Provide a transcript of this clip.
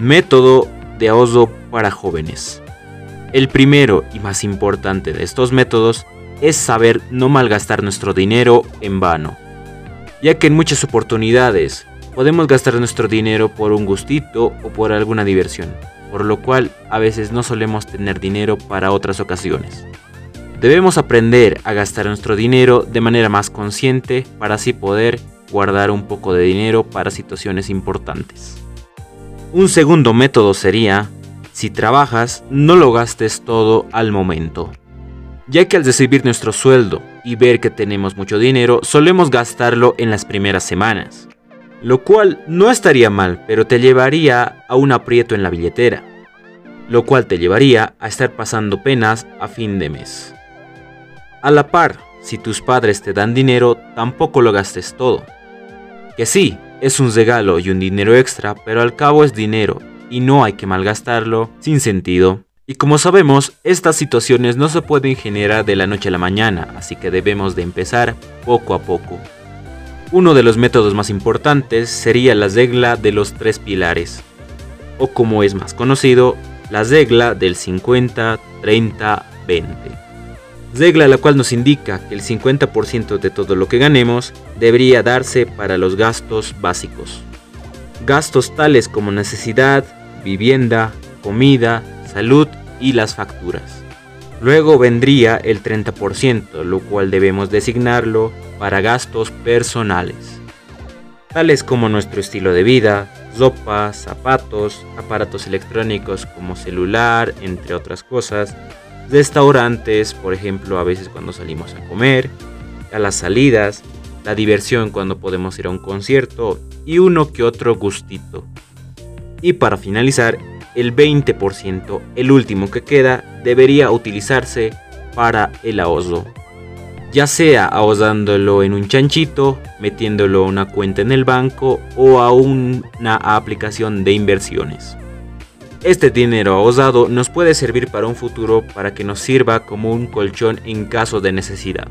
Método de ahorro para jóvenes. El primero y más importante de estos métodos es saber no malgastar nuestro dinero en vano, ya que en muchas oportunidades podemos gastar nuestro dinero por un gustito o por alguna diversión, por lo cual a veces no solemos tener dinero para otras ocasiones. Debemos aprender a gastar nuestro dinero de manera más consciente para así poder guardar un poco de dinero para situaciones importantes. Un segundo método sería, si trabajas, no lo gastes todo al momento. Ya que al recibir nuestro sueldo y ver que tenemos mucho dinero, solemos gastarlo en las primeras semanas. Lo cual no estaría mal, pero te llevaría a un aprieto en la billetera. Lo cual te llevaría a estar pasando penas a fin de mes. A la par, si tus padres te dan dinero, tampoco lo gastes todo. Que sí, es un regalo y un dinero extra, pero al cabo es dinero y no hay que malgastarlo sin sentido. Y como sabemos, estas situaciones no se pueden generar de la noche a la mañana, así que debemos de empezar poco a poco. Uno de los métodos más importantes sería la regla de los tres pilares, o como es más conocido, la regla del 50-30-20 regla la cual nos indica que el 50% de todo lo que ganemos debería darse para los gastos básicos. Gastos tales como necesidad, vivienda, comida, salud y las facturas. Luego vendría el 30%, lo cual debemos designarlo para gastos personales, tales como nuestro estilo de vida, ropa, zapatos, aparatos electrónicos como celular, entre otras cosas, restaurantes, por ejemplo, a veces cuando salimos a comer, a las salidas, la diversión cuando podemos ir a un concierto y uno que otro gustito. Y para finalizar, el 20%, el último que queda, debería utilizarse para el ahorro. Ya sea ahorrándolo en un chanchito, metiéndolo a una cuenta en el banco o a una aplicación de inversiones. Este dinero ahorrado nos puede servir para un futuro para que nos sirva como un colchón en caso de necesidad.